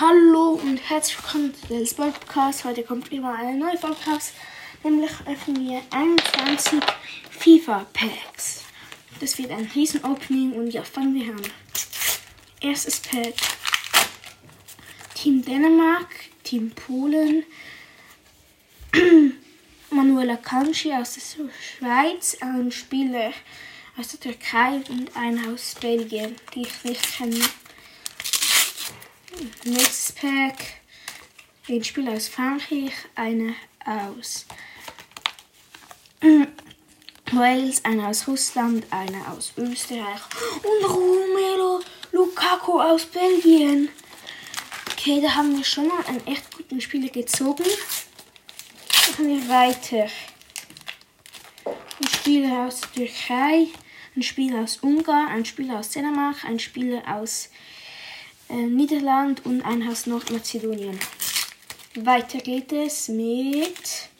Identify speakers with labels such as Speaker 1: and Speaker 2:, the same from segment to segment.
Speaker 1: Hallo und herzlich willkommen zu des Podcast. Heute kommt wieder eine neue Podcast, nämlich öffnen wir 21 FIFA Packs. Das wird ein riesen Opening und ja, fangen wir an. Erstes Pack. Team Dänemark, Team Polen, Manuela Kanji aus der Schweiz, ein Spieler aus der Türkei und ein aus Belgien, die ich nicht kenne. Nächstes Pack. Ein Spieler aus Frankreich, eine aus Wales, eine aus Russland, eine aus Österreich und Romero Lukaku aus Belgien. Okay, da haben wir schon mal einen echt guten Spieler gezogen. Machen wir weiter. Ein Spieler aus der Türkei, ein Spieler aus Ungarn, ein Spieler aus Dänemark, ein Spieler aus äh, Niederland und ein aus Nordmazedonien. Weiter geht es mit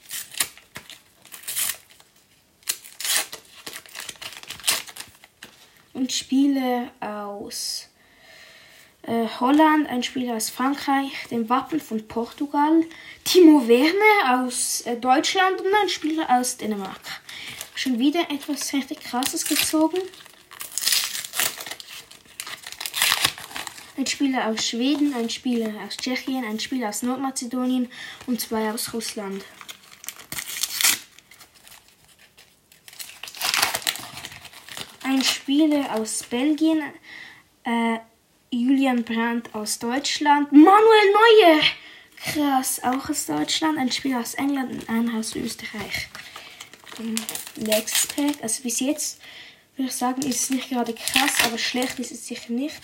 Speaker 1: und Spiele aus äh, Holland, ein Spieler aus Frankreich, dem Wappen von Portugal, Timo Werner aus äh, Deutschland und ein Spieler aus Dänemark. Schon wieder etwas richtig krasses gezogen. Ein Spieler aus Schweden, ein Spieler aus Tschechien, ein Spieler aus Nordmazedonien und zwei aus Russland. Ein Spieler aus Belgien, äh, Julian Brandt aus Deutschland, Manuel Neuer, krass, auch aus Deutschland, ein Spieler aus England und ein aus Österreich. Nächstes Pack, also bis jetzt würde ich sagen, ist es nicht gerade krass, aber schlecht ist es sicher nicht.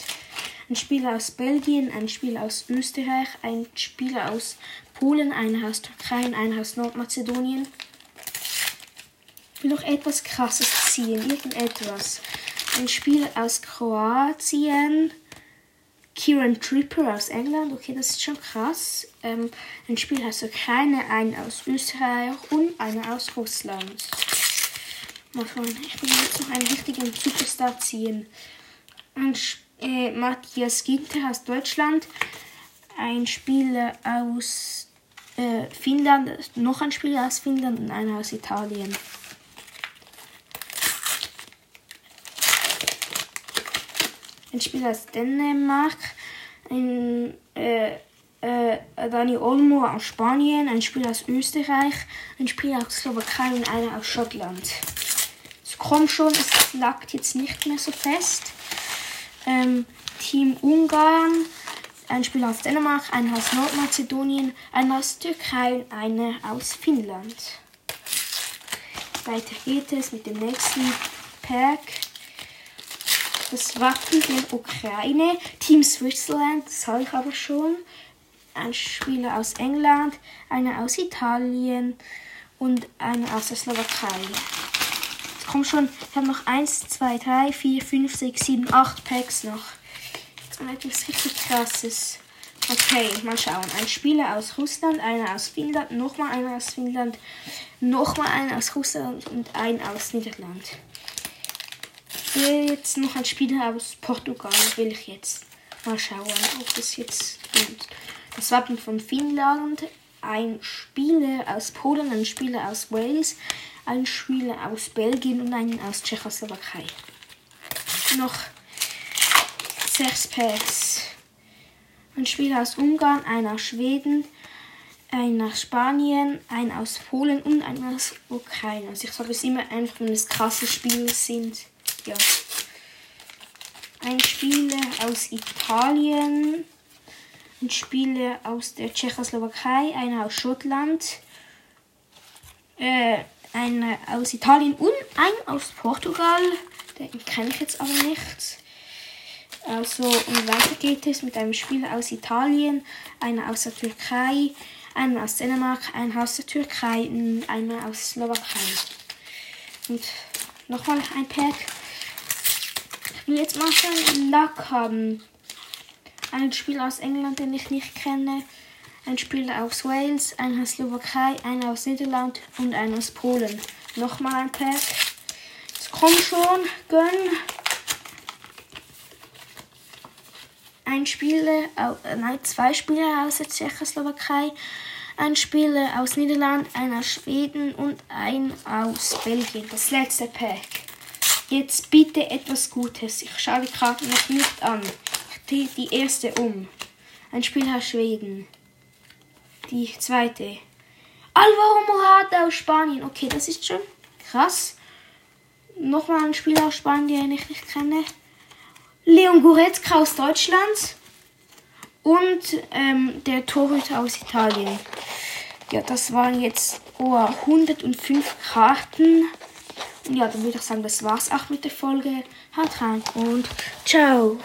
Speaker 1: Ein Spieler aus Belgien, ein Spieler aus Österreich, ein Spieler aus Polen, einer aus Türkei und einer aus Nordmazedonien. Ich will noch etwas krasses ziehen, irgendetwas. Ein Spieler aus Kroatien, Kieran Tripper aus England, okay, das ist schon krass. Ähm, ein Spieler aus Ukraine, einen aus Österreich und einer aus Russland. Ich will jetzt noch einen richtigen Superstar ziehen. Ein äh, Matthias Ginter aus Deutschland, ein Spieler aus äh, Finnland, noch ein Spieler aus Finnland und einer aus Italien. Ein Spieler aus Dänemark, ein äh, äh, Dani Olmo aus Spanien, ein Spieler aus Österreich, ein Spieler aus Slowakei und einer aus Schottland. Es kommt schon, es lag jetzt nicht mehr so fest. Ähm, Team Ungarn, ein Spieler aus Dänemark, einer aus Nordmazedonien, einer aus Türkei und einer aus Finnland. Weiter geht es mit dem nächsten Pack. Das Wappen der Ukraine, Team Switzerland, das habe ich aber schon. Ein Spieler aus England, einer aus Italien und einer aus der Slowakei. Es kommt schon, ich habe noch 1, 2, 3, 4, 5, 6, 7, 8 Packs noch. Jetzt kommt etwas richtig krasses. Okay, mal schauen. Ein Spieler aus Russland, einer aus Finnland, nochmal einer aus Finnland, nochmal einer aus Russland und ein aus Niederland jetzt noch ein Spieler aus Portugal, will ich jetzt mal schauen, ob das jetzt stimmt. Das Wappen von Finnland, ein Spieler aus Polen, ein Spieler aus Wales, ein Spieler aus Belgien und einen aus Tschechoslowakei. Noch sechs Packs. Ein Spieler aus Ungarn, einer aus Schweden, ein aus Spanien, ein aus Polen und ein aus Ukraine. Also ich sage es immer einfach, wenn es krasse Spiele sind ja. Ein Spieler aus Italien, ein Spieler aus der Tschechoslowakei, einer aus Schottland, äh, einer aus Italien und ein aus Portugal. Den kenne ich jetzt aber nicht. Also, und weiter geht es mit einem Spieler aus Italien, einer aus der Türkei, einer aus Dänemark, einer aus der Türkei und einer aus Slowakei. Und nochmal ein Pack will jetzt mal einen Lack haben. Ein Spieler aus England, den ich nicht kenne. Ein Spieler aus Wales, ein aus Slowakei, ein aus Niederland und ein aus Polen. Nochmal ein Pack. Jetzt komm schon, gönn. ein Spieler, äh, nein, zwei Spieler aus der Tschechoslowakei, ein Spieler aus Niederland, ein aus Schweden und ein aus Belgien. Das letzte Pack. Jetzt bitte etwas Gutes. Ich schaue die Karte noch nicht an. Ich drehe die erste um. Ein Spieler aus Schweden. Die zweite. Alvaro Morata aus Spanien. Okay, das ist schon krass. Nochmal ein Spieler aus Spanien, den ich nicht kenne. Leon Goretzka aus Deutschland. Und ähm, der Torhüter aus Italien. Ja, das waren jetzt oh, 105 Karten. Und ja, dann würde ich sagen, das war's auch mit der Folge. Haut rein und ciao.